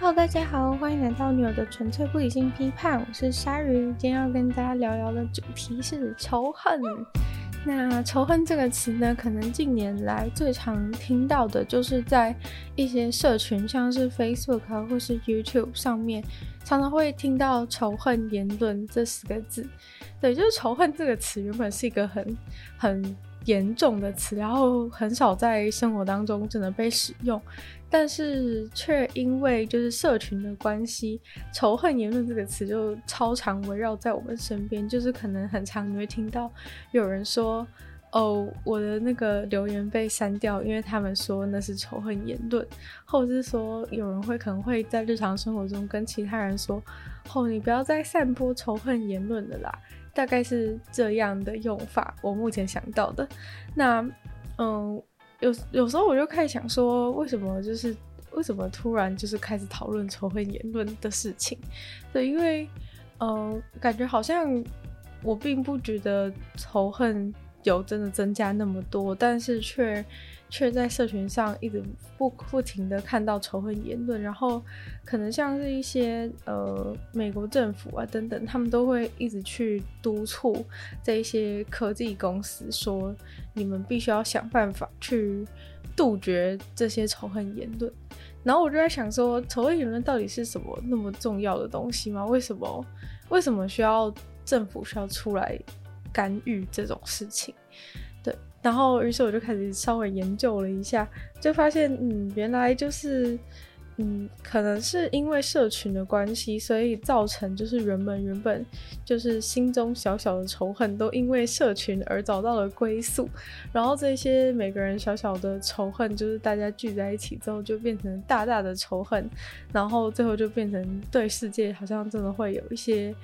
Hello，大家好，欢迎来到女友的纯粹不理性批判，我是鲨鱼。今天要跟大家聊聊的主题是仇恨。那仇恨这个词呢，可能近年来最常听到的就是在一些社群，像是 Facebook，或是 YouTube 上面，常常会听到仇恨言论这四个字。对，就是仇恨这个词原本是一个很很严重的词，然后很少在生活当中真的被使用。但是却因为就是社群的关系，仇恨言论这个词就超常围绕在我们身边，就是可能很常你会听到有人说，哦，我的那个留言被删掉，因为他们说那是仇恨言论，或者是说有人会可能会在日常生活中跟其他人说，哦，你不要再散播仇恨言论了啦，大概是这样的用法，我目前想到的，那嗯。有有时候我就开始想说，为什么就是为什么突然就是开始讨论仇恨言论的事情？对，因为嗯、呃，感觉好像我并不觉得仇恨有真的增加那么多，但是却。却在社群上一直不不停的看到仇恨言论，然后可能像是一些呃美国政府啊等等，他们都会一直去督促这一些科技公司说，你们必须要想办法去杜绝这些仇恨言论。然后我就在想说，仇恨言论到底是什么那么重要的东西吗？为什么为什么需要政府需要出来干预这种事情？然后，于是我就开始稍微研究了一下，就发现，嗯，原来就是，嗯，可能是因为社群的关系，所以造成就是人们原本就是心中小小的仇恨，都因为社群而找到了归宿。然后这些每个人小小的仇恨，就是大家聚在一起之后，就变成大大的仇恨，然后最后就变成对世界好像真的会有一些。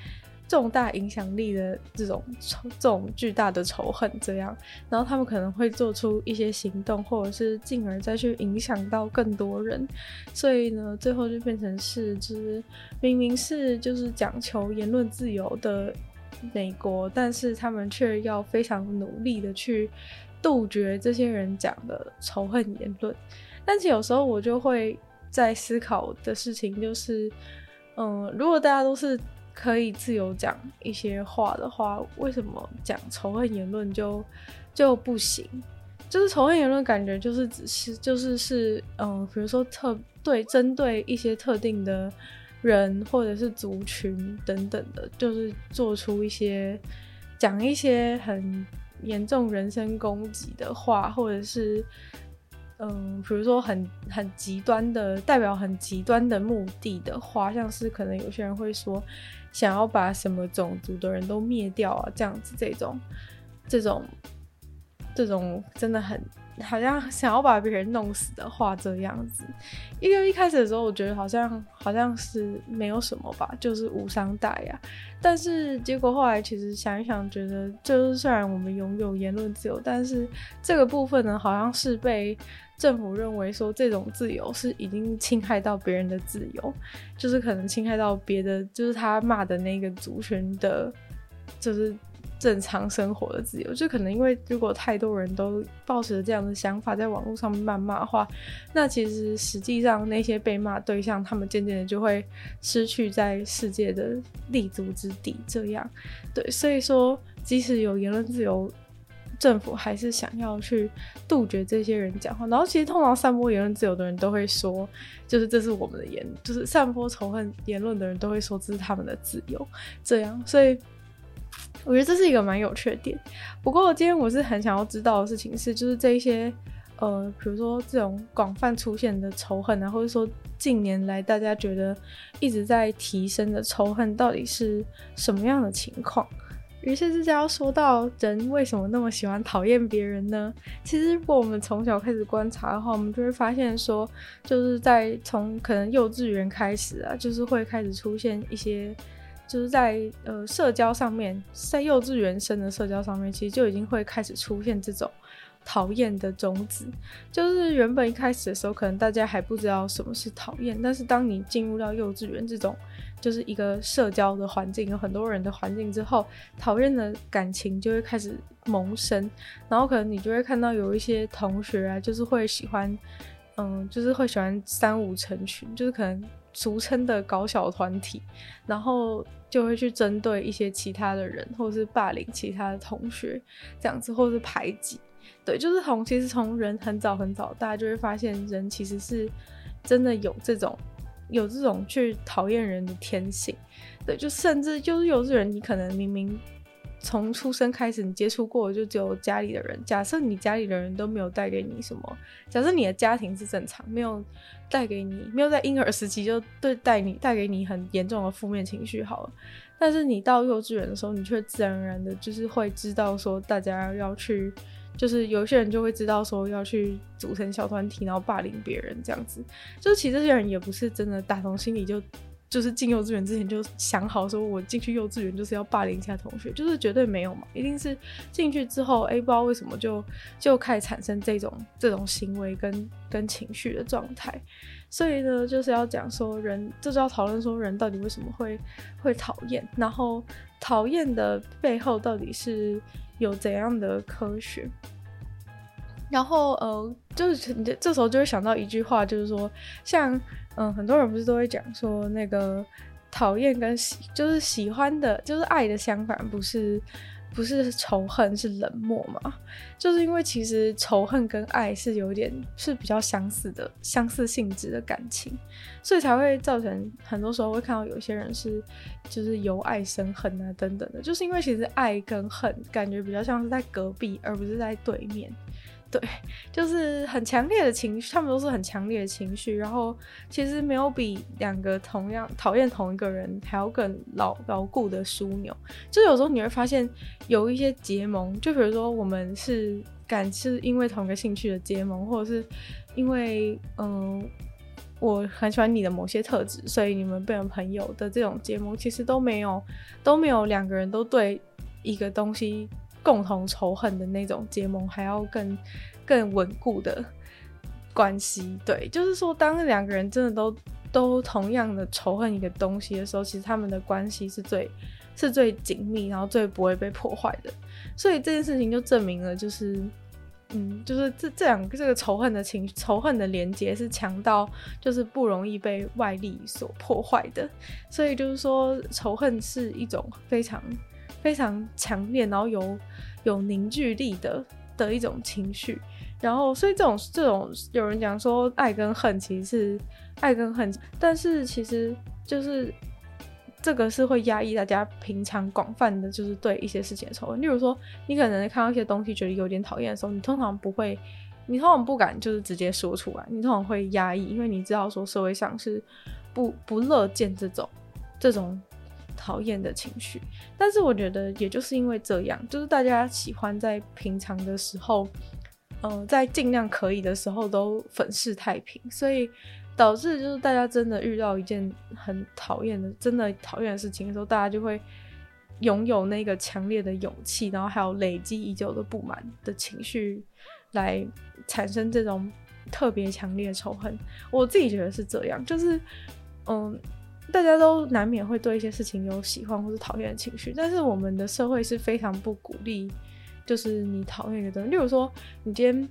重大影响力的这种，这种巨大的仇恨，这样，然后他们可能会做出一些行动，或者是进而再去影响到更多人，所以呢，最后就变成是，就是明明是就是讲求言论自由的美国，但是他们却要非常努力的去杜绝这些人讲的仇恨言论。但是有时候我就会在思考的事情就是，嗯，如果大家都是。可以自由讲一些话的话，为什么讲仇恨言论就就不行？就是仇恨言论，感觉就是只是就是是嗯，比如说特对针对一些特定的人或者是族群等等的，就是做出一些讲一些很严重人身攻击的话，或者是。嗯，比如说很很极端的，代表很极端的目的的话，像是可能有些人会说，想要把什么种族的人都灭掉啊，这样子这种，这种，这种真的很。好像想要把别人弄死的话，这样子，因为一开始的时候，我觉得好像好像是没有什么吧，就是无伤大雅。但是结果后来其实想一想，觉得就是虽然我们拥有言论自由，但是这个部分呢，好像是被政府认为说这种自由是已经侵害到别人的自由，就是可能侵害到别的，就是他骂的那个族群的，就是。正常生活的自由，就可能因为如果太多人都抱持着这样的想法，在网络上谩骂的话，那其实实际上那些被骂对象，他们渐渐的就会失去在世界的立足之地。这样，对，所以说，即使有言论自由，政府还是想要去杜绝这些人讲话。然后，其实通常散播言论自由的人都会说，就是这是我们的言，就是散播仇恨言论的人都会说这是他们的自由。这样，所以。我觉得这是一个蛮有趣的点，不过今天我是很想要知道的事情是，就是这一些，呃，比如说这种广泛出现的仇恨啊，或者说近年来大家觉得一直在提升的仇恨，到底是什么样的情况？于是这就要说到人为什么那么喜欢讨厌别人呢？其实如果我们从小开始观察的话，我们就会发现说，就是在从可能幼稚园开始啊，就是会开始出现一些。就是在呃社交上面，在幼稚园生的社交上面，其实就已经会开始出现这种讨厌的种子。就是原本一开始的时候，可能大家还不知道什么是讨厌，但是当你进入到幼稚园这种就是一个社交的环境，有很多人的环境之后，讨厌的感情就会开始萌生。然后可能你就会看到有一些同学啊，就是会喜欢，嗯，就是会喜欢三五成群，就是可能。俗称的搞小团体，然后就会去针对一些其他的人，或者是霸凌其他的同学，这样子，或是排挤。对，就是从其实从人很早很早，大家就会发现人其实是真的有这种有这种去讨厌人的天性。对，就甚至就是有些人，你可能明明。从出生开始，你接触过就只有家里的人。假设你家里的人都没有带给你什么，假设你的家庭是正常，没有带给你，没有在婴儿时期就对带你带给你很严重的负面情绪好了。但是你到幼稚园的时候，你却自然而然的就是会知道说，大家要去，就是有些人就会知道说要去组成小团体，然后霸凌别人这样子。就是其实这些人也不是真的打从心里就。就是进幼稚园之前就想好说，我进去幼稚园就是要霸凌一下同学，就是绝对没有嘛，一定是进去之后，哎、不知道为什么就就开始产生这种这种行为跟跟情绪的状态。所以呢，就是要讲说人，就是要讨论说人到底为什么会会讨厌，然后讨厌的背后到底是有怎样的科学。然后呃，就是这时候就会想到一句话，就是说像。嗯，很多人不是都会讲说，那个讨厌跟喜，就是喜欢的，就是爱的相反，不是不是仇恨，是冷漠嘛？就是因为其实仇恨跟爱是有点是比较相似的，相似性质的感情，所以才会造成很多时候会看到有些人是就是由爱生恨啊等等的，就是因为其实爱跟恨感觉比较像是在隔壁，而不是在对面。对，就是很强烈的情绪，他们都是很强烈的情绪。然后其实没有比两个同样讨厌同一个人还要更牢牢固的枢纽。就有时候你会发现有一些结盟，就比如说我们是感是因为同一个兴趣的结盟，或者是因为嗯我很喜欢你的某些特质，所以你们变成朋友的这种结盟，其实都没有都没有两个人都对一个东西。共同仇恨的那种结盟，还要更更稳固的关系。对，就是说，当两个人真的都都同样的仇恨一个东西的时候，其实他们的关系是最是最紧密，然后最不会被破坏的。所以这件事情就证明了，就是嗯，就是这这两个这个仇恨的情仇恨的连接是强到就是不容易被外力所破坏的。所以就是说，仇恨是一种非常。非常强烈，然后有有凝聚力的的一种情绪，然后所以这种这种有人讲说爱跟恨其实是爱跟恨，但是其实就是这个是会压抑大家平常广泛的就是对一些事情的仇恨。例如说，你可能看到一些东西觉得有点讨厌的时候，你通常不会，你通常不敢就是直接说出来，你通常会压抑，因为你知道说社会上是不不乐见这种这种。讨厌的情绪，但是我觉得也就是因为这样，就是大家喜欢在平常的时候，嗯、呃，在尽量可以的时候都粉饰太平，所以导致就是大家真的遇到一件很讨厌的、真的讨厌的事情的时候，大家就会拥有那个强烈的勇气，然后还有累积已久的不满的情绪，来产生这种特别强烈的仇恨。我自己觉得是这样，就是嗯。大家都难免会对一些事情有喜欢或是讨厌的情绪，但是我们的社会是非常不鼓励，就是你讨厌一个东西。例如说，你今天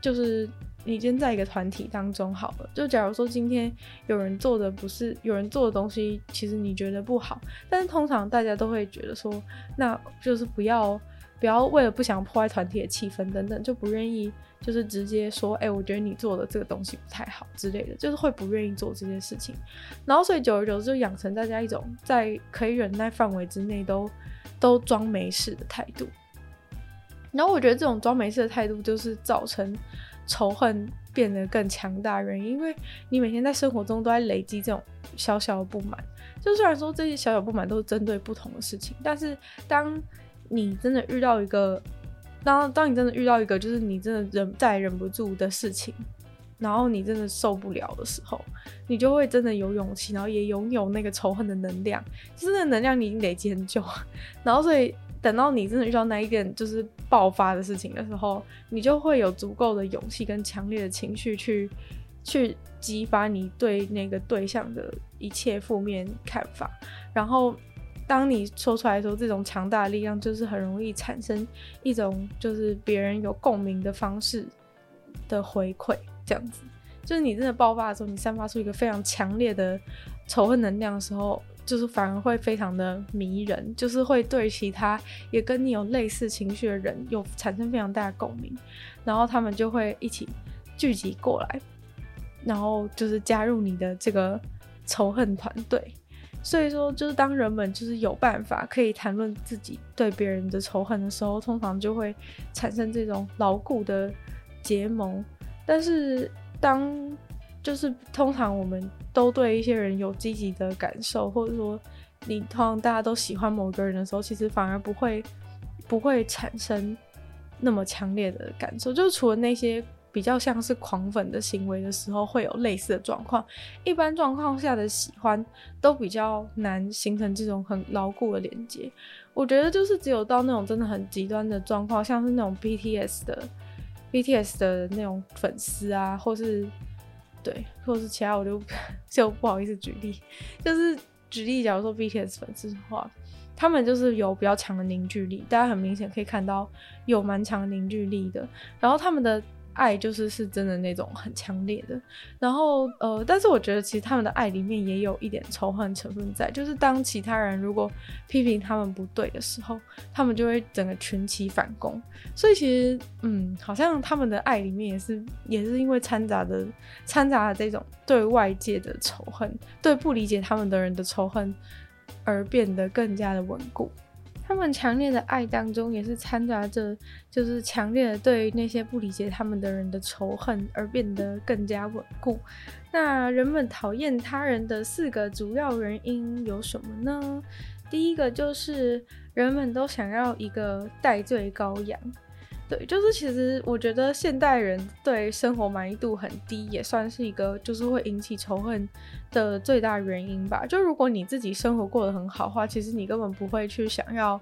就是你今天在一个团体当中好了，就假如说今天有人做的不是有人做的东西，其实你觉得不好，但是通常大家都会觉得说，那就是不要不要为了不想破坏团体的气氛等等，就不愿意。就是直接说，哎、我觉得你做的这个东西不太好之类的，就是会不愿意做这件事情。然后，所以久而久之就养成大家一种在可以忍耐范围之内都都装没事的态度。然后，我觉得这种装没事的态度就是造成仇恨变得更强大的原因，因为你每天在生活中都在累积这种小小的不满。就虽然说这些小小不满都是针对不同的事情，但是当你真的遇到一个当当你真的遇到一个就是你真的忍再忍不住的事情，然后你真的受不了的时候，你就会真的有勇气，然后也拥有那个仇恨的能量，就是那能量你已经累积很久，然后所以等到你真的遇到那一点就是爆发的事情的时候，你就会有足够的勇气跟强烈的情绪去去激发你对那个对象的一切负面看法，然后。当你说出来的时候，这种强大的力量就是很容易产生一种就是别人有共鸣的方式的回馈，这样子。就是你真的爆发的时候，你散发出一个非常强烈的仇恨能量的时候，就是反而会非常的迷人，就是会对其他也跟你有类似情绪的人有产生非常大的共鸣，然后他们就会一起聚集过来，然后就是加入你的这个仇恨团队。所以说，就是当人们就是有办法可以谈论自己对别人的仇恨的时候，通常就会产生这种牢固的结盟。但是，当就是通常我们都对一些人有积极的感受，或者说你通常大家都喜欢某个人的时候，其实反而不会不会产生那么强烈的感受。就是除了那些。比较像是狂粉的行为的时候，会有类似的状况。一般状况下的喜欢都比较难形成这种很牢固的连接。我觉得就是只有到那种真的很极端的状况，像是那种 BTS 的 BTS 的那种粉丝啊，或是对，或是其他，我就 就不好意思举例。就是举例，假如说 BTS 粉丝的话，他们就是有比较强的凝聚力，大家很明显可以看到有蛮强的凝聚力的。然后他们的。爱就是是真的那种很强烈的，然后呃，但是我觉得其实他们的爱里面也有一点仇恨成分在，就是当其他人如果批评他们不对的时候，他们就会整个群起反攻。所以其实嗯，好像他们的爱里面也是也是因为掺杂的掺杂了这种对外界的仇恨，对不理解他们的人的仇恨，而变得更加的稳固。他们强烈的爱当中，也是掺杂着就是强烈的对那些不理解他们的人的仇恨，而变得更加稳固。那人们讨厌他人的四个主要原因有什么呢？第一个就是人们都想要一个代罪羔羊。对，就是其实我觉得现代人对生活满意度很低，也算是一个就是会引起仇恨的最大原因吧。就如果你自己生活过得很好的话，其实你根本不会去想要。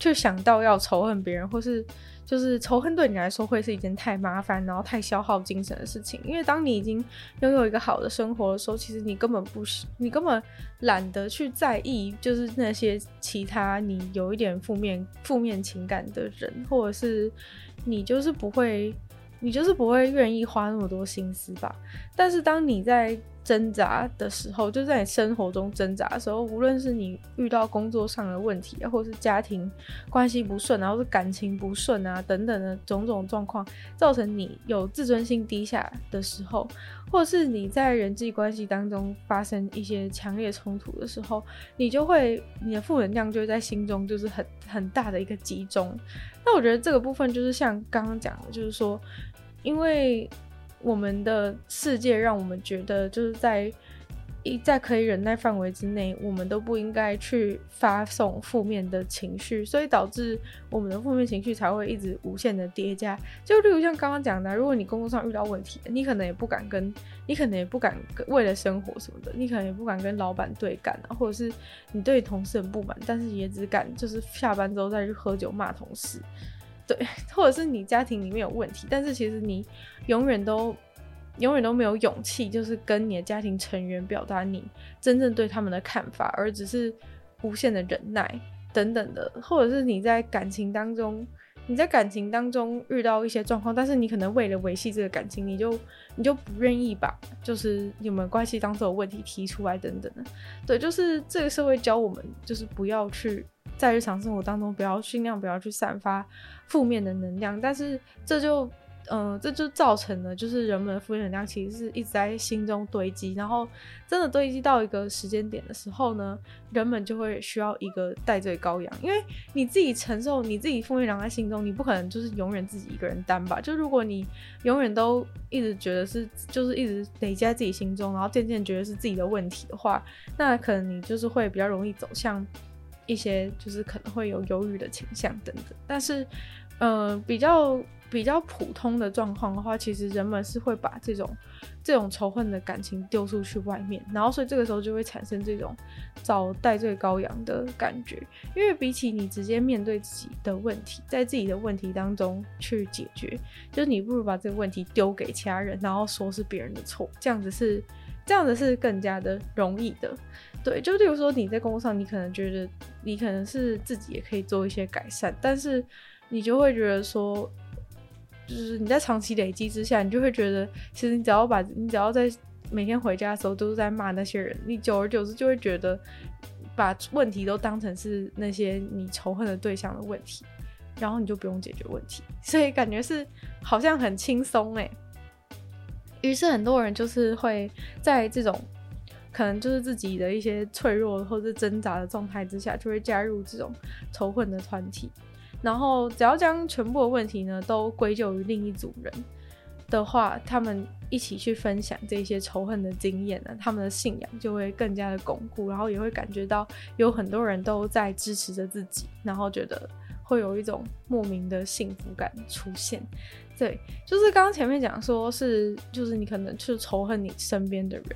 就想到要仇恨别人，或是就是仇恨对你来说会是一件太麻烦，然后太消耗精神的事情。因为当你已经拥有一个好的生活的时候，其实你根本不是，你根本懒得去在意，就是那些其他你有一点负面负面情感的人，或者是你就是不会，你就是不会愿意花那么多心思吧。但是当你在挣扎的时候，就在你生活中挣扎的时候，无论是你遇到工作上的问题，或者是家庭关系不顺，然后是感情不顺啊等等的种种状况，造成你有自尊心低下的时候，或者是你在人际关系当中发生一些强烈冲突的时候，你就会你的负能量就在心中就是很很大的一个集中。那我觉得这个部分就是像刚刚讲的，就是说，因为。我们的世界让我们觉得，就是在一在可以忍耐范围之内，我们都不应该去发送负面的情绪，所以导致我们的负面情绪才会一直无限的叠加。就例如像刚刚讲的，如果你工作上遇到问题，你可能也不敢跟，你可能也不敢为了生活什么的，你可能也不敢跟老板对干啊，或者是你对同事很不满，但是也只敢就是下班之后再去喝酒骂同事。对，或者是你家庭里面有问题，但是其实你永远都永远都没有勇气，就是跟你的家庭成员表达你真正对他们的看法，而只是无限的忍耐等等的，或者是你在感情当中，你在感情当中遇到一些状况，但是你可能为了维系这个感情，你就你就不愿意把就是你们关系当中的问题提出来等等的。对，就是这个社会教我们，就是不要去。在日常生活当中，不要尽量不要去散发负面的能量，但是这就，嗯、这就造成了，就是人们的负能量其实是一直在心中堆积，然后真的堆积到一个时间点的时候呢，人们就会需要一个代罪羔羊，因为你自己承受你自己负能量在心中，你不可能就是永远自己一个人担吧？就如果你永远都一直觉得是，就是一直累积在自己心中，然后渐渐觉得是自己的问题的话，那可能你就是会比较容易走向。一些就是可能会有忧郁的倾向等等，但是，呃，比较比较普通的状况的话，其实人们是会把这种这种仇恨的感情丢出去外面，然后所以这个时候就会产生这种找代罪羔羊的感觉，因为比起你直接面对自己的问题，在自己的问题当中去解决，就是你不如把这个问题丢给其他人，然后说是别人的错，这样子是这样子是更加的容易的。对，就例如说你在工作上，你可能觉得你可能是自己也可以做一些改善，但是你就会觉得说，就是你在长期累积之下，你就会觉得，其实你只要把你只要在每天回家的时候都是在骂那些人，你久而久之就会觉得，把问题都当成是那些你仇恨的对象的问题，然后你就不用解决问题，所以感觉是好像很轻松哎。于是很多人就是会在这种可能就是自己的一些脆弱或者挣扎的状态之下，就会加入这种仇恨的团体。然后只要将全部的问题呢都归咎于另一组人的话，他们一起去分享这些仇恨的经验呢，他们的信仰就会更加的巩固，然后也会感觉到有很多人都在支持着自己，然后觉得会有一种莫名的幸福感出现。对，就是刚刚前面讲说是，就是你可能去仇恨你身边的人，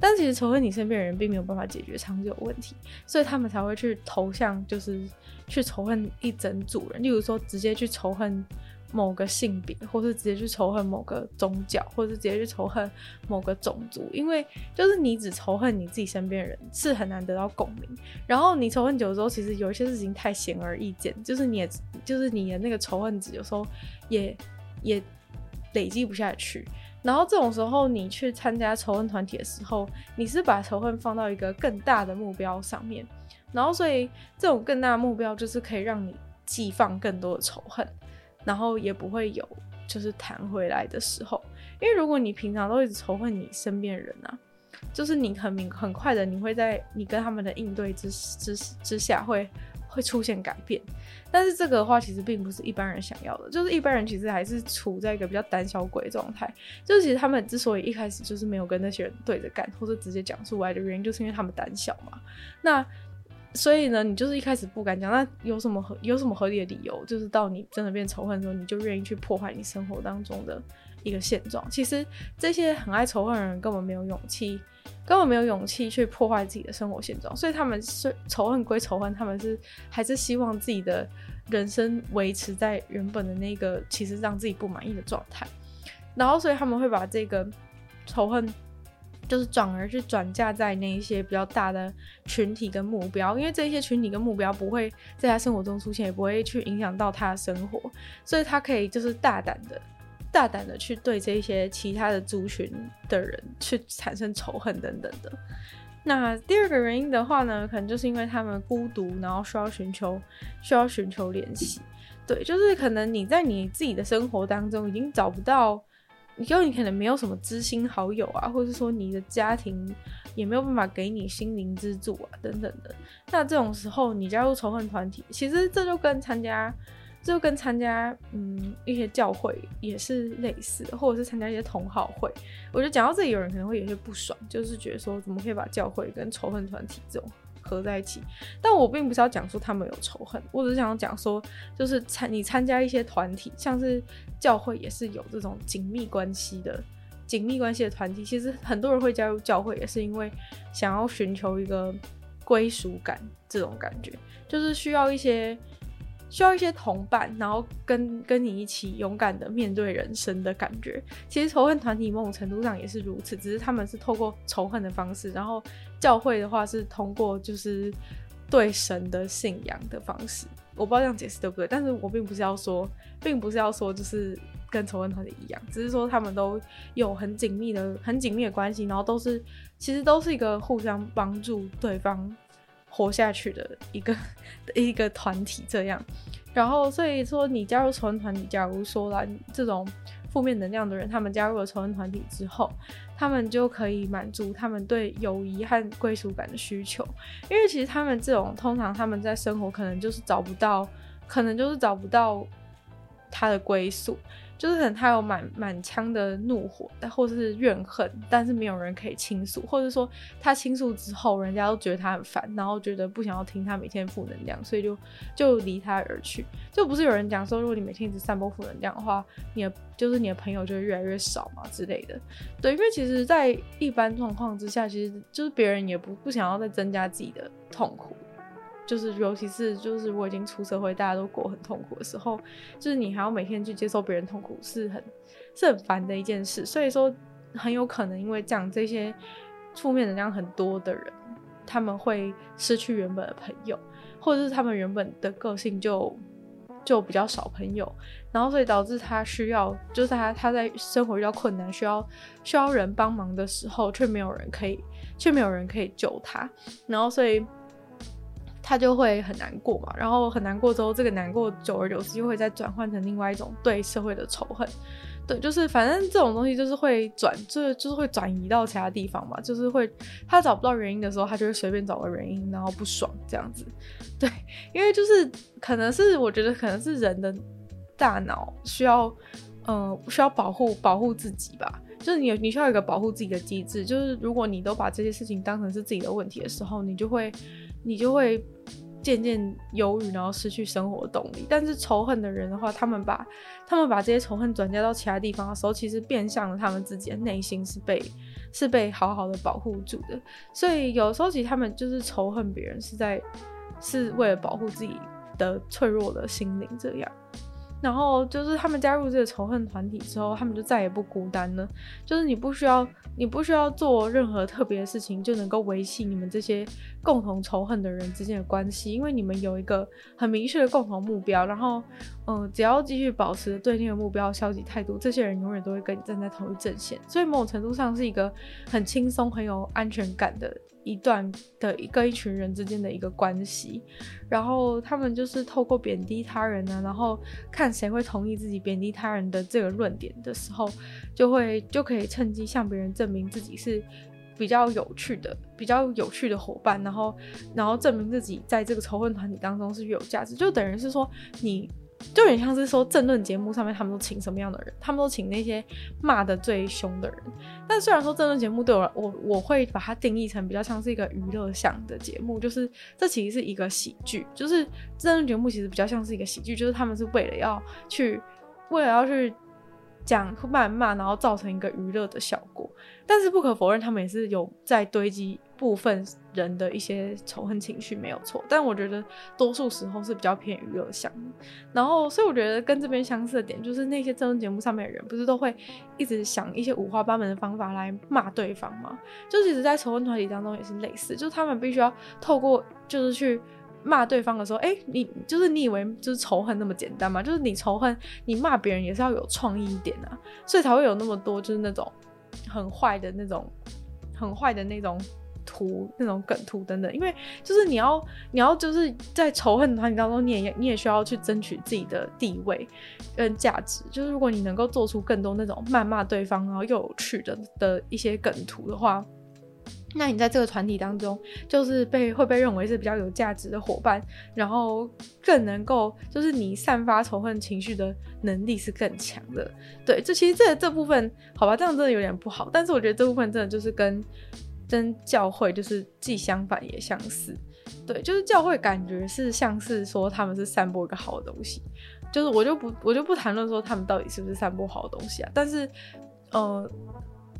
但其实仇恨你身边的人并没有办法解决长久问题，所以他们才会去投向，就是去仇恨一整组人，例如说直接去仇恨某个性别，或是直接去仇恨某个宗教，或是直接去仇恨某个种族，因为就是你只仇恨你自己身边的人，是很难得到共鸣。然后你仇恨久了之后，其实有一些事情太显而易见，就是你也，就是你的那个仇恨值有时候也。也累积不下去，然后这种时候你去参加仇恨团体的时候，你是把仇恨放到一个更大的目标上面，然后所以这种更大的目标就是可以让你寄放更多的仇恨，然后也不会有就是弹回来的时候，因为如果你平常都一直仇恨你身边人啊，就是你很明很快的你会在你跟他们的应对之之之下会。会出现改变，但是这个的话其实并不是一般人想要的，就是一般人其实还是处在一个比较胆小鬼状态，就是其实他们之所以一开始就是没有跟那些人对着干，或者直接讲出来的原因，就是因为他们胆小嘛。那所以呢，你就是一开始不敢讲，那有什么合有什么合理的理由？就是到你真的变仇恨的时候，你就愿意去破坏你生活当中的一个现状。其实这些很爱仇恨的人根本没有勇气。根本没有勇气去破坏自己的生活现状，所以他们是仇恨归仇恨，他们是还是希望自己的人生维持在原本的那个其实让自己不满意的状态，然后所以他们会把这个仇恨就是转而去转嫁在那一些比较大的群体跟目标，因为这些群体跟目标不会在他生活中出现，也不会去影响到他的生活，所以他可以就是大胆的。大胆的去对这些其他的族群的人去产生仇恨等等的。那第二个原因的话呢，可能就是因为他们孤独，然后需要寻求需要寻求联系。对，就是可能你在你自己的生活当中已经找不到，因为你可能没有什么知心好友啊，或者说你的家庭也没有办法给你心灵支柱啊等等的。那这种时候，你加入仇恨团体，其实这就跟参加。就跟参加嗯一些教会也是类似，或者是参加一些同好会。我觉得讲到这里，有人可能会有些不爽，就是觉得说怎么可以把教会跟仇恨团体这种合在一起？但我并不是要讲说他们有仇恨，我只是想要讲说，就是参你参加一些团体，像是教会也是有这种紧密关系的紧密关系的团体。其实很多人会加入教会，也是因为想要寻求一个归属感，这种感觉就是需要一些。需要一些同伴，然后跟跟你一起勇敢的面对人生的感觉。其实仇恨团体某种程度上也是如此，只是他们是透过仇恨的方式，然后教会的话是通过就是对神的信仰的方式。我不知道这样解释对不对，但是我并不是要说，并不是要说就是跟仇恨团体一样，只是说他们都有很紧密的、很紧密的关系，然后都是其实都是一个互相帮助对方。活下去的一个 一个团体这样，然后所以说你加入仇恨团体，假如说啦这种负面能量的人，他们加入了仇恨团体之后，他们就可以满足他们对友谊和归属感的需求，因为其实他们这种通常他们在生活可能就是找不到，可能就是找不到他的归宿。就是可能他有满满腔的怒火，或者是怨恨，但是没有人可以倾诉，或者说他倾诉之后，人家都觉得他很烦，然后觉得不想要听他每天负能量，所以就就离他而去。就不是有人讲说，如果你每天一直散播负能量的话，你的就是你的朋友就会越来越少嘛之类的。对，因为其实，在一般状况之下，其实就是别人也不不想要再增加自己的痛苦。就是，尤其是就是我已经出社会，大家都过很痛苦的时候，就是你还要每天去接受别人痛苦，是很是很烦的一件事。所以说，很有可能因为这样，这些负面能量很多的人，他们会失去原本的朋友，或者是他们原本的个性就就比较少朋友，然后所以导致他需要，就是他他在生活遇到困难，需要需要人帮忙的时候，却没有人可以，却没有人可以救他，然后所以他就会很难过嘛，然后很难过之后，这个难过久而久之就会再转换成另外一种对社会的仇恨。对，就是反正这种东西就是会转，就就是会转移到其他地方嘛，就是会他找不到原因的时候，他就会随便找个原因，然后不爽这样子。对，因为就是可能是我觉得可能是人的大脑需要，呃，需要保护保护自己吧，就是你你需要一个保护自己的机制，就是如果你都把这些事情当成是自己的问题的时候，你就会你就会。渐渐忧郁，然后失去生活动力。但是仇恨的人的话，他们把他们把这些仇恨转嫁到其他地方的时候，其实变相了他们自己的内心是被是被好好的保护住的。所以有时候其实他们就是仇恨别人，是在是为了保护自己的脆弱的心灵这样。然后就是他们加入这个仇恨团体之后，他们就再也不孤单了。就是你不需要，你不需要做任何特别的事情，就能够维系你们这些共同仇恨的人之间的关系，因为你们有一个很明确的共同目标。然后，嗯、只要继续保持对那个目标消极态度，这些人永远都会跟你站在同一阵线。所以，某种程度上是一个很轻松、很有安全感的。一段的一个一群人之间的一个关系，然后他们就是透过贬低他人呢、然后看谁会同意自己贬低他人的这个论点的时候，就会就可以趁机向别人证明自己是比较有趣的、比较有趣的伙伴，然后然后证明自己在这个仇恨团体当中是有价值，就等于是说你。就有点像是说政论节目上面他们都请什么样的人，他们都请那些骂的最凶的人。但虽然说政论节目对我我我会把它定义成比较像是一个娱乐向的节目，就是这其实是一个喜剧，就是政论节目其实比较像是一个喜剧，就是他们是为了要去为了要去讲谩骂，然后造成一个娱乐的效果。但是不可否认，他们也是有在堆积。部分人的一些仇恨情绪没有错，但我觉得多数时候是比较偏娱乐向的。然后，所以我觉得跟这边相似的点就是，那些政治节目上面的人不是都会一直想一些五花八门的方法来骂对方吗？就其实，在仇恨团体当中也是类似，就是他们必须要透过就是去骂对方的时候，哎，你就是你以为就是仇恨那么简单吗？就是你仇恨你骂别人也是要有创意一点啊，所以才会有那么多就是那种很坏的那种很坏的那种。图那种梗图等等，因为就是你要你要就是在仇恨团体当中，你也你也需要去争取自己的地位跟价值。就是如果你能够做出更多那种谩骂对方然后又有趣的的一些梗图的话，那你在这个团体当中就是被会被认为是比较有价值的伙伴，然后更能够就是你散发仇恨情绪的能力是更强的。对，这其实这这部分好吧，这样真的有点不好，但是我觉得这部分真的就是跟。跟教会就是既相反也相似，对，就是教会感觉是像是说他们是散播一个好的东西，就是我就不我就不谈论说他们到底是不是散播好的东西啊，但是，呃，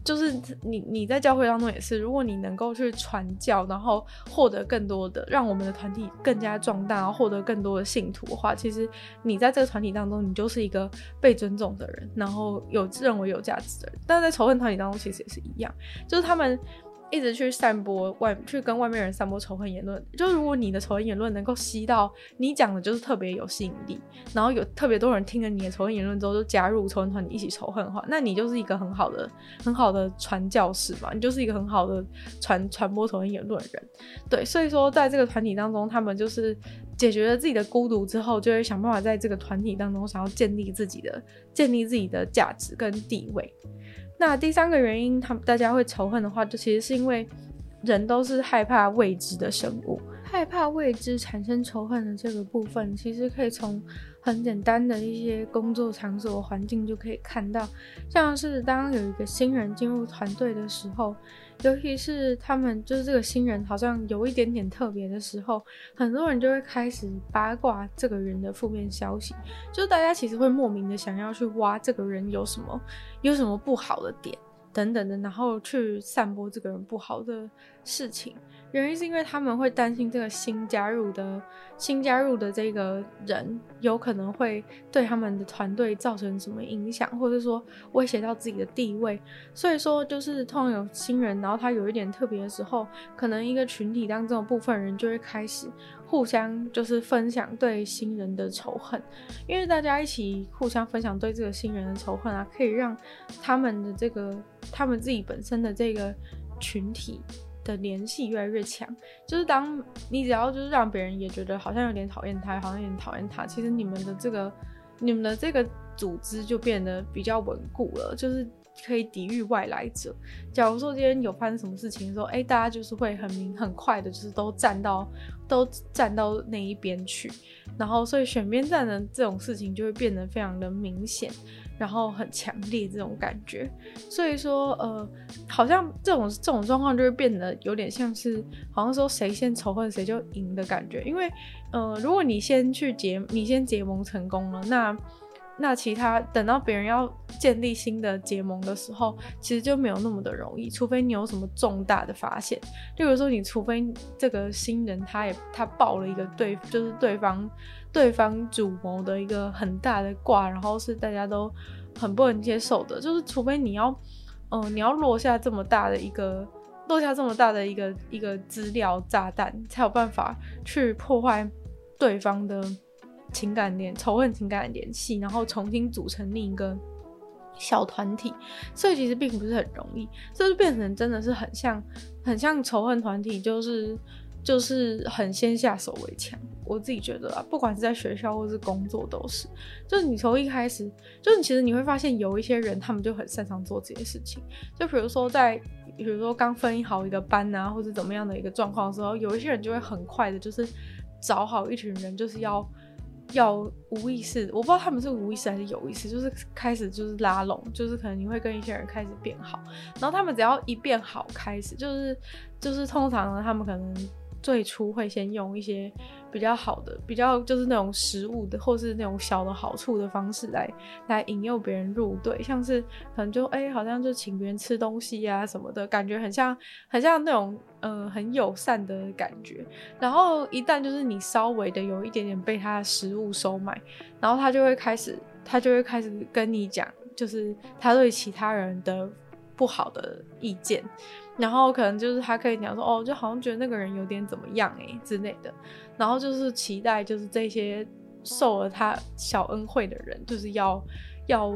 就是你你在教会当中也是，如果你能够去传教，然后获得更多的让我们的团体更加壮大，然后获得更多的信徒的话，其实你在这个团体当中，你就是一个被尊重的人，然后有认为有价值的人。但在仇恨团体当中，其实也是一样，就是他们。一直去散播外，去跟外面人散播仇恨言论。就如果你的仇恨言论能够吸到你讲的，就是特别有吸引力，然后有特别多人听了你的仇恨言论之后，就加入仇恨团体一起仇恨的话，那你就是一个很好的、很好的传教士嘛，你就是一个很好的传传播仇恨言论的人。对，所以说在这个团体当中，他们就是解决了自己的孤独之后，就会想办法在这个团体当中想要建立自己的、建立自己的价值跟地位。那第三个原因，他们大家会仇恨的话，就其实是因为人都是害怕未知的生物，害怕未知产生仇恨的这个部分，其实可以从很简单的一些工作场所环境就可以看到，像是当有一个新人进入团队的时候。尤其是他们就是这个新人，好像有一点点特别的时候，很多人就会开始八卦这个人的负面消息，就是大家其实会莫名的想要去挖这个人有什么有什么不好的点等等的，然后去散播这个人不好的事情。原因是因为他们会担心这个新加入的新加入的这个人有可能会对他们的团队造成什么影响，或者说威胁到自己的地位。所以说，就是通常有新人，然后他有一点特别的时候，可能一个群体当中的部分人就会开始互相就是分享对新人的仇恨，因为大家一起互相分享对这个新人的仇恨啊，可以让他们的这个他们自己本身的这个群体。的联系越来越强，就是当你只要就是让别人也觉得好像有点讨厌他，好像有点讨厌他，其实你们的这个你们的这个组织就变得比较稳固了，就是可以抵御外来者。假如说今天有发生什么事情的时候，哎，大家就是会很明很快的，就是都站到都站到那一边去，然后所以选边站的这种事情就会变得非常的明显。然后很强烈这种感觉，所以说呃，好像这种这种状况就会变得有点像是，好像说谁先仇恨谁就赢的感觉。因为呃，如果你先去结，你先结盟成功了，那那其他等到别人要建立新的结盟的时候，其实就没有那么的容易，除非你有什么重大的发现，例如说你除非这个新人他也他爆了一个对，就是对方。对方主谋的一个很大的卦，然后是大家都很不能接受的，就是除非你要，嗯、你要落下这么大的一个，落下这么大的一个一个资料炸弹，才有办法去破坏对方的情感联仇恨情感联系，然后重新组成另一个小团体，所以其实并不是很容易，这就变成真的是很像很像仇恨团体，就是。就是很先下手为强，我自己觉得啊，不管是在学校或是工作都是。就是你从一开始，就是其实你会发现有一些人，他们就很擅长做这些事情。就比如说在，比如说刚分好一个班啊，或者怎么样的一个状况的时候，有一些人就会很快的，就是找好一群人，就是要要无意识，我不知道他们是无意识还是有意识，就是开始就是拉拢，就是可能你会跟一些人开始变好，然后他们只要一变好，开始就是就是通常呢，他们可能。最初会先用一些比较好的、比较就是那种食物的，或是那种小的好处的方式来来引诱别人入队，像是可能就哎、好像就请别人吃东西呀、啊、什么的，感觉很像很像那种嗯、呃、很友善的感觉。然后一旦就是你稍微的有一点点被他的食物收买，然后他就会开始他就会开始跟你讲，就是他对其他人的不好的意见。然后可能就是他可以讲说，哦，就好像觉得那个人有点怎么样诶之类的，然后就是期待就是这些受了他小恩惠的人，就是要要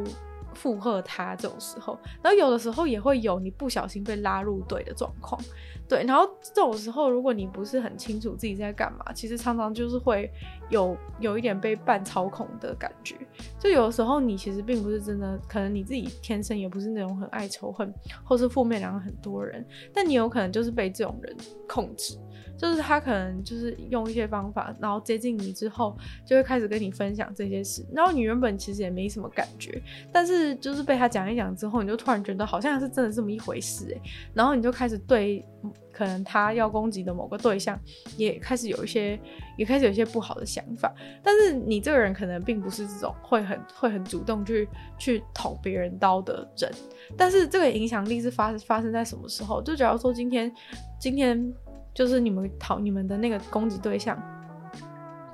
附和他这种时候，然后有的时候也会有你不小心被拉入队的状况。对，然后这种时候，如果你不是很清楚自己在干嘛，其实常常就是会有有一点被半操控的感觉。就有的时候，你其实并不是真的，可能你自己天生也不是那种很爱仇恨或是负面良很多人，但你有可能就是被这种人控制。就是他可能就是用一些方法，然后接近你之后，就会开始跟你分享这些事。然后你原本其实也没什么感觉，但是就是被他讲一讲之后，你就突然觉得好像是真的这么一回事诶。然后你就开始对可能他要攻击的某个对象，也开始有一些，也开始有一些不好的想法。但是你这个人可能并不是这种会很会很主动去去捅别人刀的人。但是这个影响力是发发生在什么时候？就假如说今天今天。就是你们讨你们的那个攻击对象，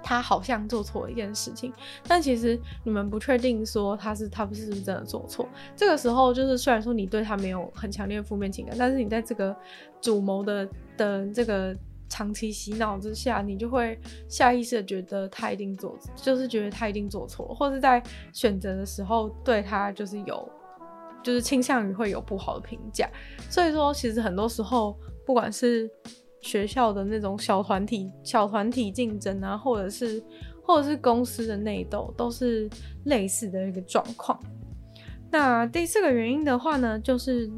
他好像做错了一件事情，但其实你们不确定说他是他不是是不是真的做错。这个时候，就是虽然说你对他没有很强烈的负面情感，但是你在这个主谋的的这个长期洗脑之下，你就会下意识的觉得他一定做，就是觉得他一定做错，或是在选择的时候对他就是有，就是倾向于会有不好的评价。所以说，其实很多时候，不管是学校的那种小团体、小团体竞争啊，或者是或者是公司的内斗，都是类似的一个状况。那第四个原因的话呢，就是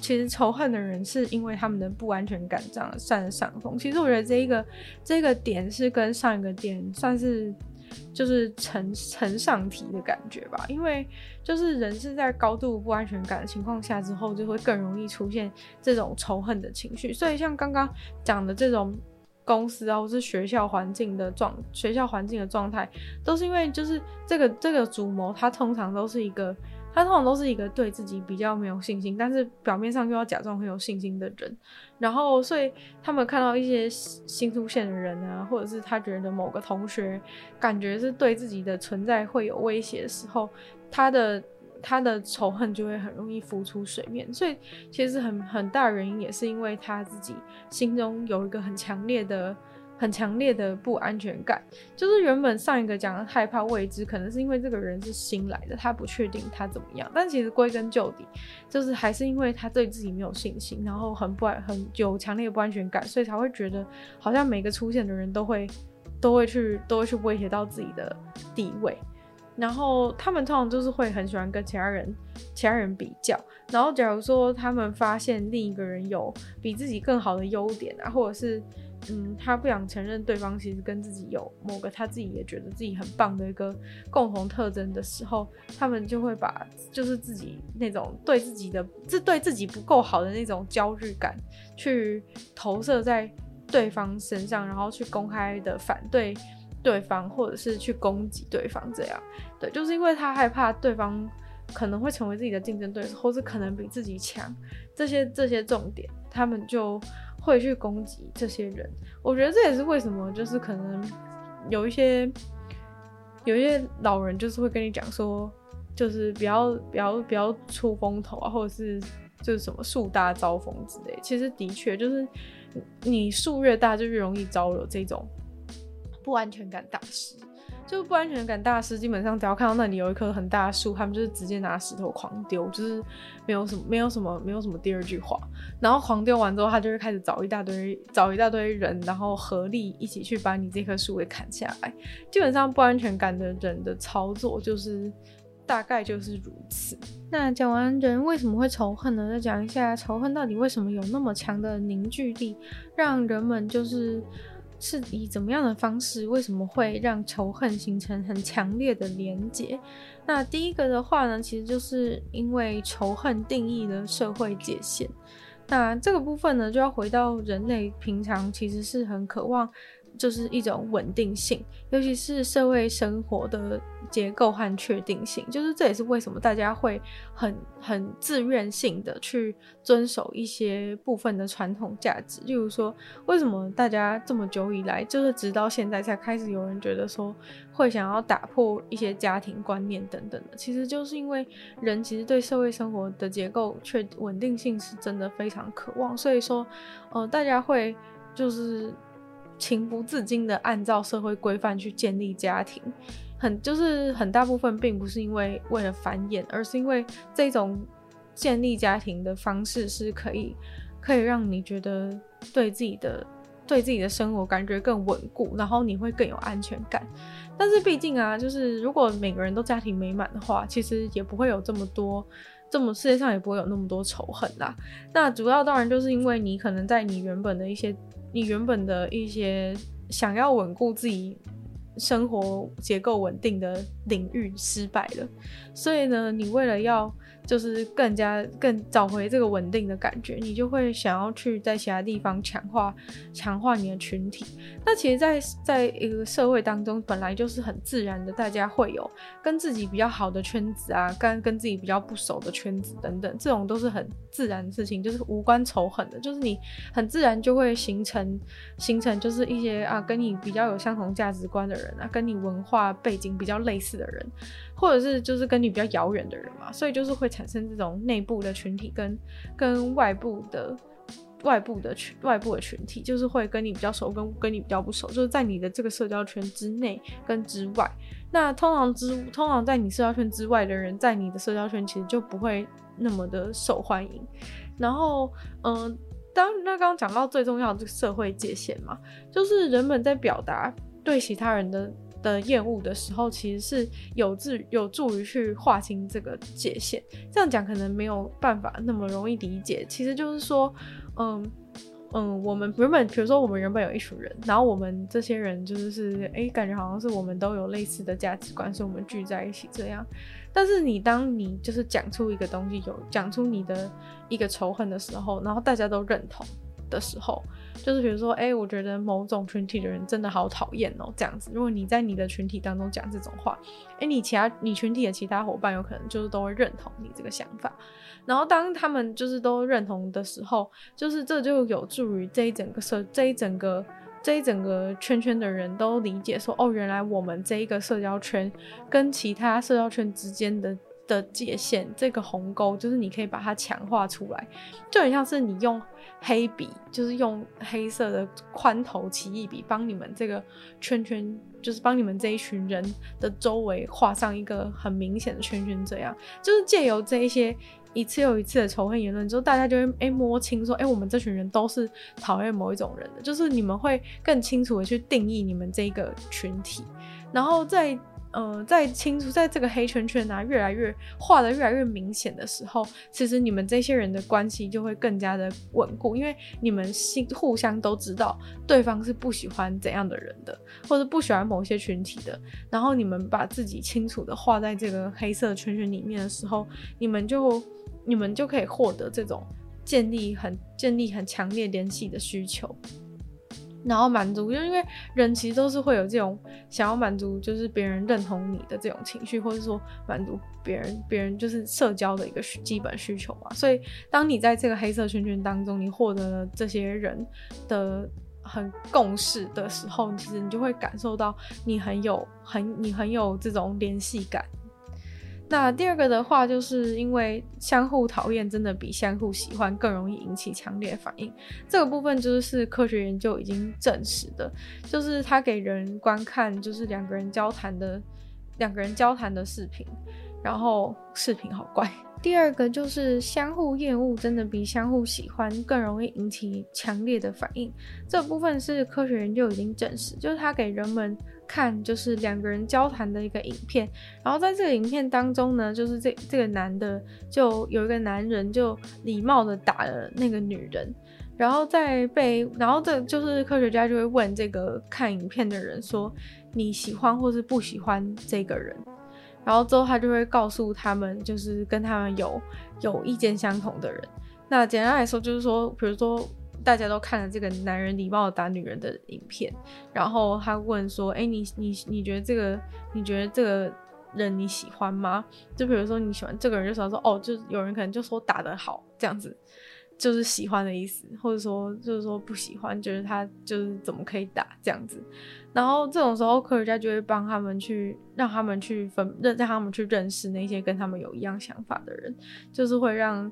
其实仇恨的人是因为他们的不安全感这样占上风。其实我觉得这一个这个点是跟上一个点算是。就是承承上提的感觉吧，因为就是人是在高度不安全感的情况下之后，就会更容易出现这种仇恨的情绪。所以像刚刚讲的这种公司啊，或是学校环境的状，学校环境的状态，都是因为就是这个这个主谋他通常都是一个他通常都是一个对自己比较没有信心，但是表面上又要假装很有信心的人。然后，所以他们看到一些新出现的人啊，或者是他觉得某个同学感觉是对自己的存在会有威胁的时候，他的他的仇恨就会很容易浮出水面。所以，其实很很大原因也是因为他自己心中有一个很强烈的。很强烈的不安全感，就是原本上一个讲的害怕未知，可能是因为这个人是新来的，他不确定他怎么样。但其实归根究底，就是还是因为他对自己没有信心，然后很不安，很有强烈的不安全感，所以才会觉得好像每个出现的人都会都会去都会去威胁到自己的地位。然后他们通常就是会很喜欢跟其他人其他人比较。然后假如说他们发现另一个人有比自己更好的优点啊，或者是。嗯，他不想承认对方其实跟自己有某个他自己也觉得自己很棒的一个共同特征的时候，他们就会把就是自己那种对自己的这对自己不够好的那种焦虑感，去投射在对方身上，然后去公开的反对对方，或者是去攻击对方。这样，对，就是因为他害怕对方可能会成为自己的竞争对手，或是可能比自己强，这些这些重点，他们就。会去攻击这些人，我觉得这也是为什么，就是可能有一些有一些老人就是会跟你讲说，就是不要不要不要出风头啊，或者是就是什么树大招风之类。其实的确就是你树越大，就越容易招惹这种不安全感大师。就不安全感大师，基本上只要看到那里有一棵很大的树，他们就是直接拿石头狂丢，就是没有什么、没有什么、没有什么第二句话。然后狂丢完之后，他就会开始找一大堆、找一大堆人，然后合力一起去把你这棵树给砍下来。基本上不安全感的人的操作就是大概就是如此。那讲完人为什么会仇恨呢？再讲一下仇恨到底为什么有那么强的凝聚力，让人们就是。是以怎么样的方式？为什么会让仇恨形成很强烈的连结？那第一个的话呢，其实就是因为仇恨定义了社会界限。那这个部分呢，就要回到人类平常其实是很渴望。就是一种稳定性，尤其是社会生活的结构和确定性。就是这也是为什么大家会很很自愿性的去遵守一些部分的传统价值。例如说，为什么大家这么久以来，就是直到现在才开始有人觉得说会想要打破一些家庭观念等等的，其实就是因为人其实对社会生活的结构确稳定性是真的非常渴望。所以说，呃，大家会就是。情不自禁地按照社会规范去建立家庭，很就是很大部分并不是因为为了繁衍，而是因为这种建立家庭的方式是可以可以让你觉得对自己的对自己的生活感觉更稳固，然后你会更有安全感。但是毕竟啊，就是如果每个人都家庭美满的话，其实也不会有这么多，这么世界上也不会有那么多仇恨啦。那主要当然就是因为你可能在你原本的一些。你原本的一些想要稳固自己生活结构稳定的领域失败了，所以呢，你为了要。就是更加更找回这个稳定的感觉，你就会想要去在其他地方强化强化你的群体。那其实在，在一个社会当中，本来就是很自然的，大家会有跟自己比较好的圈子啊，跟跟自己比较不熟的圈子等等，这种都是很自然的事情，就是无关仇恨的，就是你很自然就会形成形成，就是一些啊跟你比较有相同价值观的人啊，跟你文化背景比较类似的人。或者是就是跟你比较遥远的人嘛，所以就是会产生这种内部的群体跟跟外部的外部的群外部的群体，就是会跟你比较熟跟跟你比较不熟，就是在你的这个社交圈之内跟之外。那通常之通常在你社交圈之外的人，在你的社交圈其实就不会那么的受欢迎。然后，嗯、当那刚刚讲到最重要的这个社会界限嘛，就是人们在表达对其他人的。的厌恶的时候，其实是有助有助于去划清这个界限。这样讲可能没有办法那么容易理解。其实就是说，嗯嗯，我们原本比如说我们原本有一群人，然后我们这些人就是是哎，感觉好像是我们都有类似的价值观，所以我们聚在一起这样。但是你当你就是讲出一个东西，有讲出你的一个仇恨的时候，然后大家都认同的时候。就是比如说，哎、我觉得某种群体的人真的好讨厌哦，这样子。如果你在你的群体当中讲这种话，哎、你其他你群体的其他伙伴有可能就是都会认同你这个想法。然后当他们就是都认同的时候，就是这就有助于这一整个社这一整个这一整个圈圈的人都理解说，哦，原来我们这一个社交圈跟其他社交圈之间的。的界限，这个鸿沟就是你可以把它强化出来，就很像是你用黑笔，就是用黑色的宽头奇异笔，帮你们这个圈圈，就是帮你们这一群人的周围画上一个很明显的圈圈，这样就是借由这一些一次又一次的仇恨言论之后，大家就会诶摸清说，诶我们这群人都是讨厌某一种人的，就是你们会更清楚的去定义你们这个群体，然后在。呃，在清楚在这个黑圈圈啊，越来越画得越来越明显的时候，其实你们这些人的关系就会更加的稳固，因为你们心互相都知道对方是不喜欢怎样的人的，或者不喜欢某些群体的。然后你们把自己清楚的画在这个黑色圈圈里面的时候，你们就你们就可以获得这种建立很建立很强烈联系的需求。然后满足，就因为人其实都是会有这种想要满足，就是别人认同你的这种情绪，或者说满足别人，别人就是社交的一个基本需求嘛。所以，当你在这个黑色圈圈当中，你获得了这些人的很共识的时候，其实你就会感受到你很有很你很有这种联系感。那第二个的话，就是因为相互讨厌真的比相互喜欢更容易引起强烈反应。这个部分就是科学研究已经证实的，就是他给人观看就是两个人交谈的两个人交谈的视频，然后视频好怪。第二个就是相互厌恶真的比相互喜欢更容易引起强烈的反应。这部分是科学研究已经证实，就是他给人们。看，就是两个人交谈的一个影片，然后在这个影片当中呢，就是这这个男的就有一个男人就礼貌的打了那个女人，然后在被，然后这就是科学家就会问这个看影片的人说，你喜欢或是不喜欢这个人，然后之后他就会告诉他们，就是跟他们有有意见相同的人，那简单来说就是说，比如说。大家都看了这个男人礼貌打女人的影片，然后他问说：“哎、你你你觉得这个你觉得这个人你喜欢吗？就比如说你喜欢这个人，就想说哦，就有人可能就说打得好这样子，就是喜欢的意思，或者说就是说不喜欢，觉得他就是怎么可以打这样子。然后这种时候，科学家就会帮他们去让他们去分认让他们去认识那些跟他们有一样想法的人，就是会让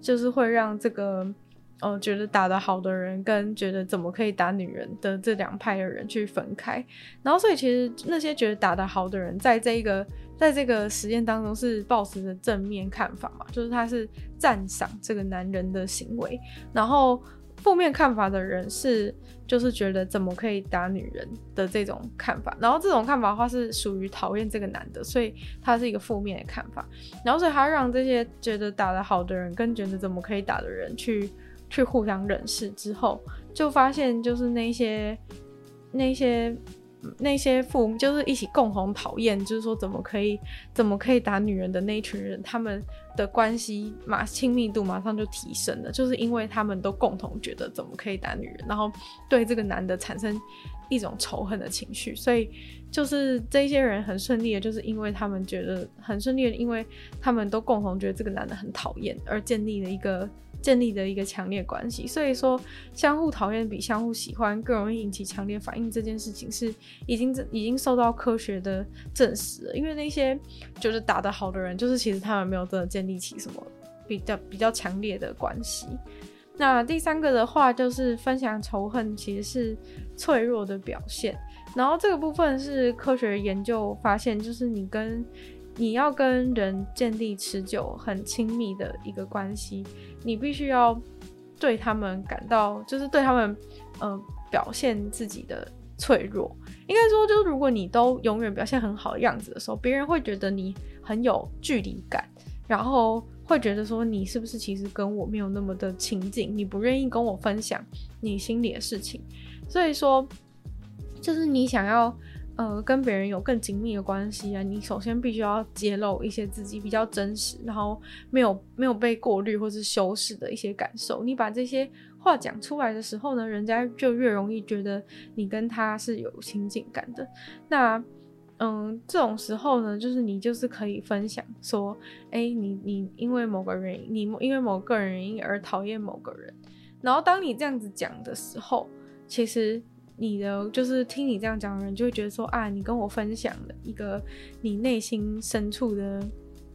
就是会让这个。”哦，觉得打得好的人跟觉得怎么可以打女人的这两派的人去分开，然后所以其实那些觉得打得好的人，在这一个在这个实验当中是抱持着正面看法嘛，就是他是赞赏这个男人的行为，然后负面看法的人是就是觉得怎么可以打女人的这种看法，然后这种看法的话是属于讨厌这个男的，所以他是一个负面的看法，然后所以他让这些觉得打得好的人跟觉得怎么可以打的人去。去互相认识之后，就发现就是那些那些那些父就是一起共同讨厌，就是说怎么可以怎么可以打女人的那一群人，他们的关系马亲密度马上就提升了，就是因为他们都共同觉得怎么可以打女人，然后对这个男的产生一种仇恨的情绪，所以就是这些人很顺利的，就是因为他们觉得很顺利的，因为他们都共同觉得这个男的很讨厌，而建立了一个。建立的一个强烈关系，所以说相互讨厌比相互喜欢更容易引起强烈反应这件事情是已经已经受到科学的证实了。因为那些就是打得好的人，就是其实他们没有真的建立起什么比较比较强烈的关系。那第三个的话，就是分享仇恨其实是脆弱的表现。然后这个部分是科学研究发现，就是你跟你要跟人建立持久很亲密的一个关系。你必须要对他们感到，就是对他们，呃，表现自己的脆弱。应该说，就是如果你都永远表现很好的样子的时候，别人会觉得你很有距离感，然后会觉得说你是不是其实跟我没有那么的亲近，你不愿意跟我分享你心里的事情。所以说，就是你想要。呃跟别人有更紧密的关系啊，你首先必须要揭露一些自己比较真实，然后没有没有被过滤或是修饰的一些感受。你把这些话讲出来的时候呢，人家就越容易觉得你跟他是有亲近感的。那嗯，这种时候呢，就是你就是可以分享说，哎，你你因为某个原因，你因为某个人原因而讨厌某个人。然后当你这样子讲的时候，其实你的就是听你这样讲的人就会觉得说啊，你跟我分享了一个你内心深处的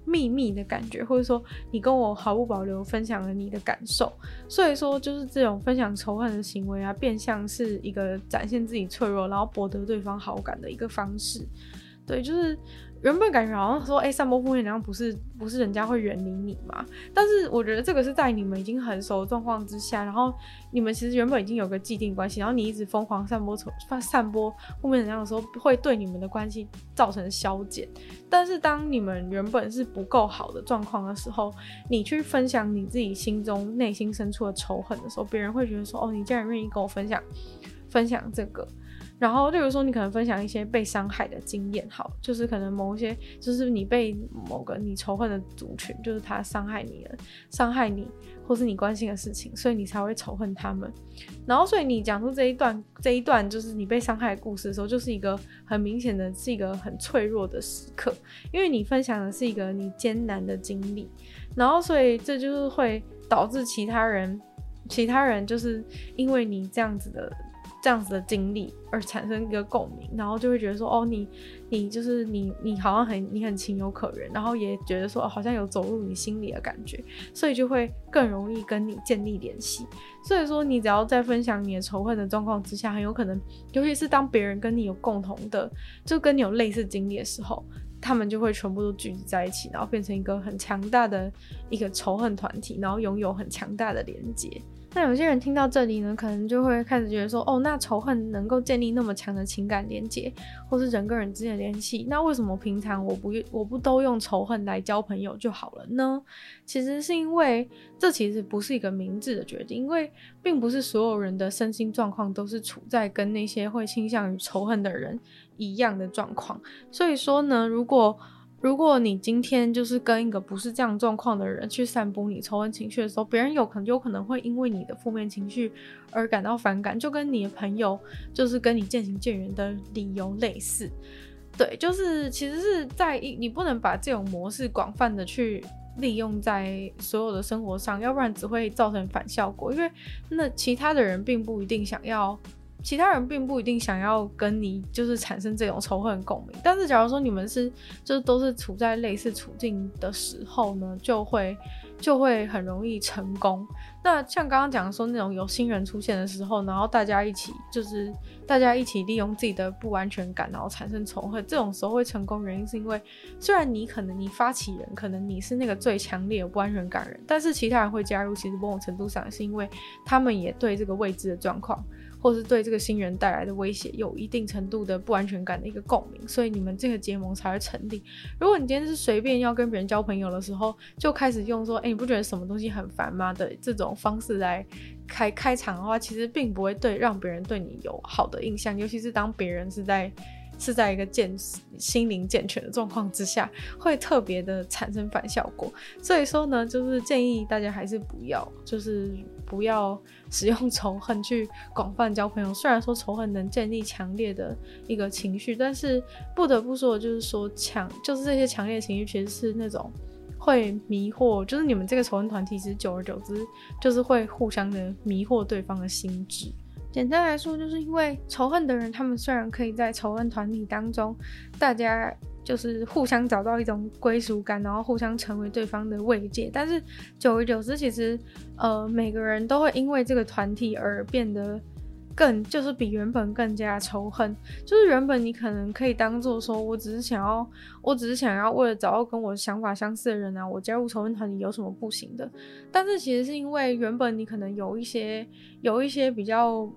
秘密的感觉，或者说你跟我毫不保留分享了你的感受。所以说，就是这种分享仇恨的行为啊，变相是一个展现自己脆弱，然后博得对方好感的一个方式。对，就是。原本感觉好像说，哎、散播负面能量不是不是人家会远离你嘛？但是我觉得这个是在你们已经很熟的状况之下，然后你们其实原本已经有个既定关系，然后你一直疯狂散播散散播负面能量的时候，会对你们的关系造成消减。但是当你们原本是不够好的状况的时候，你去分享你自己心中内心深处的仇恨的时候，别人会觉得说，哦，你竟然愿意跟我分享分享这个。然后，例如说，你可能分享一些被伤害的经验，好，就是可能某一些，就是你被某个你仇恨的族群，就是他伤害你了，伤害你，或是你关心的事情，所以你才会仇恨他们。然后，所以你讲出这一段，这一段就是你被伤害的故事的时候，就是一个很明显的，是一个很脆弱的时刻，因为你分享的是一个你艰难的经历。然后，所以这就是会导致其他人，其他人就是因为你这样子的。这样子的经历而产生一个共鸣，然后就会觉得说，哦，你你就是你，你好像很你很情有可原，然后也觉得说，好像有走入你心里的感觉，所以就会更容易跟你建立联系。所以说，你只要在分享你的仇恨的状况之下，很有可能，尤其是当别人跟你有共同的，就跟你有类似经历的时候，他们就会全部都聚集在一起，然后变成一个很强大的一个仇恨团体，然后拥有很强大的连接。那有些人听到这里呢，可能就会开始觉得说，哦，那仇恨能够建立那么强的情感连接，或是人跟人之间的联系，那为什么平常我不我不都用仇恨来交朋友就好了呢？其实是因为这其实不是一个明智的决定，因为并不是所有人的身心状况都是处在跟那些会倾向于仇恨的人一样的状况，所以说呢，如果如果你今天就是跟一个不是这样状况的人去散播你仇恨情绪的时候，别人有可能有可能会因为你的负面情绪而感到反感，就跟你的朋友就是跟你渐行渐远的理由类似。对，就是其实是在一，你不能把这种模式广泛的去利用在所有的生活上，要不然只会造成反效果，因为那其他的人并不一定想要。其他人并不一定想要跟你就是产生这种仇恨共鸣，但是假如说你们是就是都是处在类似处境的时候呢，就会就会很容易成功。那像刚刚讲说那种有新人出现的时候，然后大家一起就是大家一起利用自己的不安全感，然后产生仇恨，这种时候会成功原因是因为虽然你可能你发起人可能你是那个最强烈的不安全感人，但是其他人会加入，其实某种程度上是因为他们也对这个未知的状况。或是对这个新人带来的威胁有一定程度的不安全感的一个共鸣，所以你们这个结盟才会成立。如果你今天是随便要跟别人交朋友的时候，就开始用说“哎、你不觉得什么东西很烦吗”的这种方式来开开场的话，其实并不会对让别人对你有好的印象，尤其是当别人是在。是在一个健心灵健全的状况之下，会特别的产生反效果。所以说呢，就是建议大家还是不要，就是不要使用仇恨去广泛交朋友。虽然说仇恨能建立强烈的一个情绪，但是不得不说就是说强，就是这些强烈情绪其实是那种会迷惑，就是你们这个仇恨团体，其实久而久之就是会互相的迷惑对方的心智。简单来说，就是因为仇恨的人，他们虽然可以在仇恨团体当中，大家就是互相找到一种归属感，然后互相成为对方的慰藉，但是久而久之，其实呃每个人都会因为这个团体而变得更，就是比原本更加仇恨。就是原本你可能可以当做说，我只是想要，我只是想要为了找到跟我想法相似的人啊，我加入仇恨团体有什么不行的？但是其实是因为原本你可能有一些，有一些比较。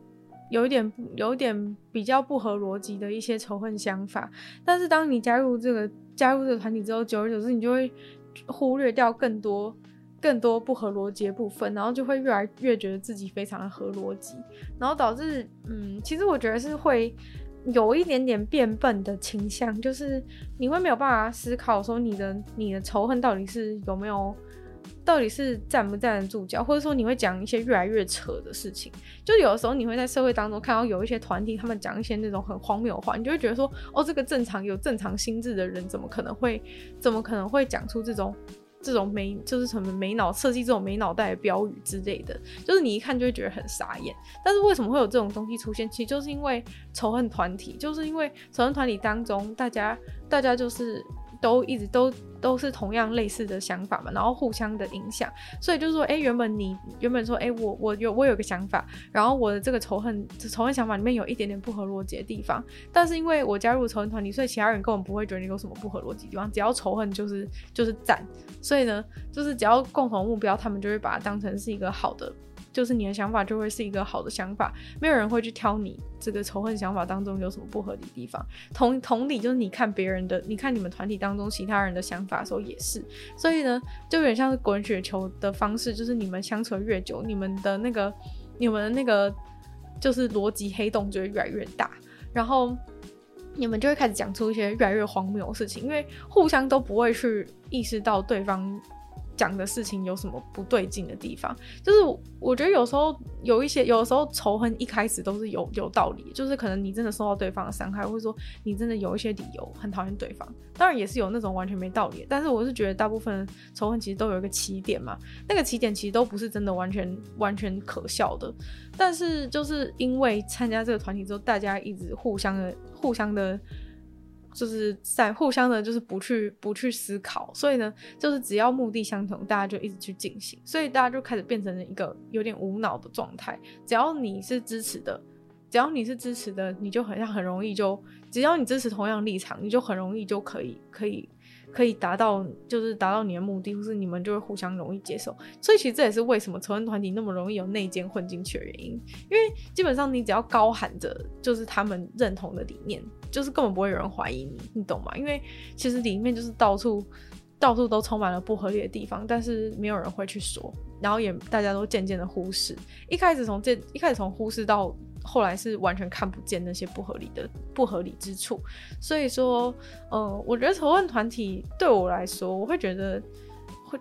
有一点，有一点比较不合逻辑的一些仇恨想法，但是当你加入这个加入这个团体之后，久而久之，你就会忽略掉更多更多不合逻辑的部分，然后就会越来越觉得自己非常的合逻辑，然后导致，嗯，其实我觉得是会有一点点变笨的倾向，就是你会没有办法思考说你的你的仇恨到底是有没有，到底是站不站得住脚，或者说你会讲一些越来越扯的事情。就有的时候你会在社会当中看到有一些团体，他们讲一些那种很荒谬的话，你就会觉得说，哦，这个正常有正常心智的人，怎么可能会怎么可能会讲出这种。这种没就是什么没脑设计这种没脑袋的标语之类的，就是你一看就会觉得很傻眼。但是为什么会有这种东西出现？其实就是因为仇恨团体，就是因为仇恨团体当中，大家大家就是。都一直都都是同样类似的想法嘛，然后互相的影响，所以就是说，哎、原本你原本说，哎、我我有我有个想法，然后我的这个仇恨仇恨想法里面有一点点不合逻辑的地方，但是因为我加入仇恨团体，所以其他人根本不会觉得你有什么不合逻辑地方，只要仇恨就是就是赞，所以呢，就是只要共同目标，他们就会把它当成是一个好的。就是你的想法就会是一个好的想法，没有人会去挑你这个仇恨想法当中有什么不合理的地方。同同理，就是你看别人的，你看你们团体当中其他人的想法的时候也是。所以呢，就有点像是滚雪球的方式，就是你们相处越久，你们的那个你们的那个就是逻辑黑洞就会越来越大，然后你们就会开始讲出一些越来越荒谬的事情，因为互相都不会去意识到对方。讲的事情有什么不对劲的地方？就是我觉得有时候有一些，有时候仇恨一开始都是有有道理，就是可能你真的受到对方的伤害，或者说你真的有一些理由很讨厌对方。当然也是有那种完全没道理，但是我是觉得大部分仇恨其实都有一个起点嘛，那个起点其实都不是真的完全完全可笑的。但是就是因为参加这个团体之后，大家一直互相的互相的。就是在互相的，就是不去不去思考，所以呢，就是只要目的相同，大家就一直去进行，所以大家就开始变成了一个有点无脑的状态。只要你是支持的，只要你是支持的，你就很像很容易就，只要你支持同样立场，你就很容易就可以可以。可以达到，就是达到你的目的，或是你们就会互相容易接受。所以其实这也是为什么仇恨团体那么容易有内奸混进去的原因。因为基本上你只要高喊着就是他们认同的理念，就是根本不会有人怀疑你，你懂吗？因为其实里面就是到处到处都充满了不合理的地方，但是没有人会去说，然后也大家都渐渐的忽视。一开始从这一开始从忽视到。后来是完全看不见那些不合理的不合理之处，所以说，呃，我觉得仇恨团体对我来说，我会觉得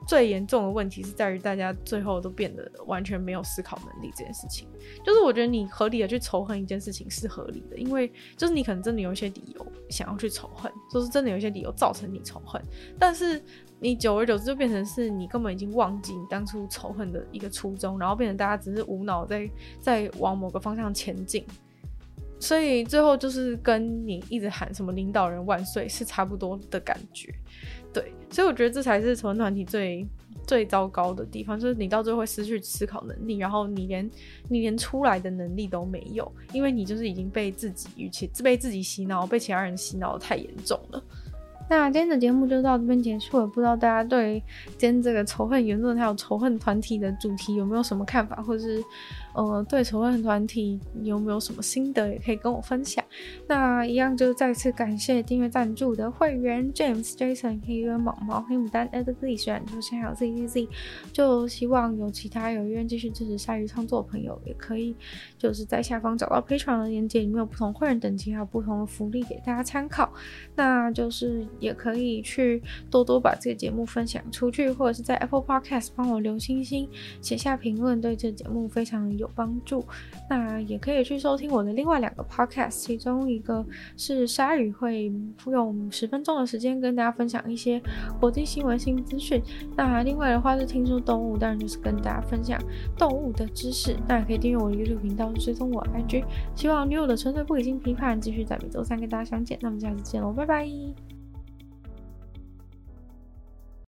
最严重的问题是在于大家最后都变得完全没有思考能力这件事情。就是我觉得你合理的去仇恨一件事情是合理的，因为就是你可能真的有一些理由想要去仇恨，就是真的有一些理由造成你仇恨，但是。你久而久之就变成是你根本已经忘记你当初仇恨的一个初衷，然后变成大家只是无脑在在往某个方向前进，所以最后就是跟你一直喊什么领导人万岁是差不多的感觉，对，所以我觉得这才是仇恨团体最最糟糕的地方，就是你到最后会失去思考能力，然后你连你连出来的能力都没有，因为你就是已经被自己与其被自己洗脑，被其他人洗脑的太严重了。那今天的节目就到这边结束了，不知道大家对今天这个仇恨言论还有仇恨团体的主题有没有什么看法，或者是？呃，对仇恨团体有没有什么心得，也可以跟我分享。那一样就再次感谢订阅赞助的会员 James、Jason、黑渊、毛毛、黑牡丹、Edley、虽然就是还有 Z Z Z，就希望有其他有意愿继续支持鲨鱼创作的朋友，也可以就是在下方找到 Patreon 的链接，里面有不同会员等级还有不同的福利给大家参考。那就是也可以去多多把这个节目分享出去，或者是在 Apple Podcast 帮我留星星、写下评论，对这个节目非常有帮助，那也可以去收听我的另外两个 podcast，其中一个是鲨鱼会用十分钟的时间跟大家分享一些国际新闻新资讯，那另外的话是听说动物，当然就是跟大家分享动物的知识。那也可以订阅我的 YouTube 频道，追踪我 IG。希望女友的纯粹不理性批判继续在每周三跟大家相见，那么下次见喽，拜拜。